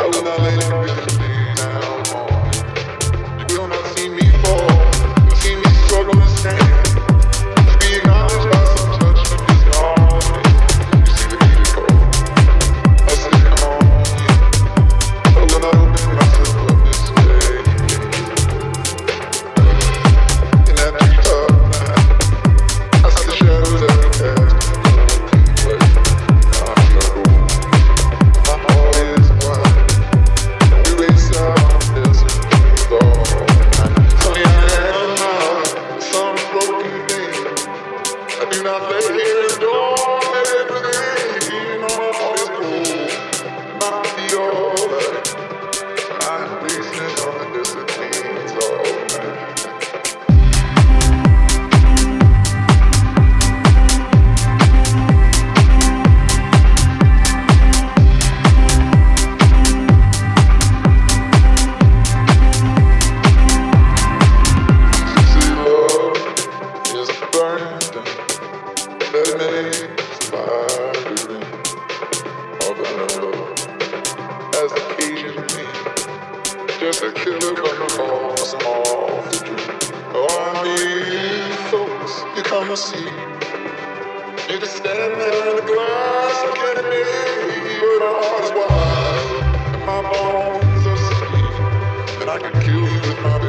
Now, you will not see me fall. See me struggle stand. come and see. Need to stand in the glass, I can't believe, but my heart is wide, and my bones are sweet, and I can kill you with my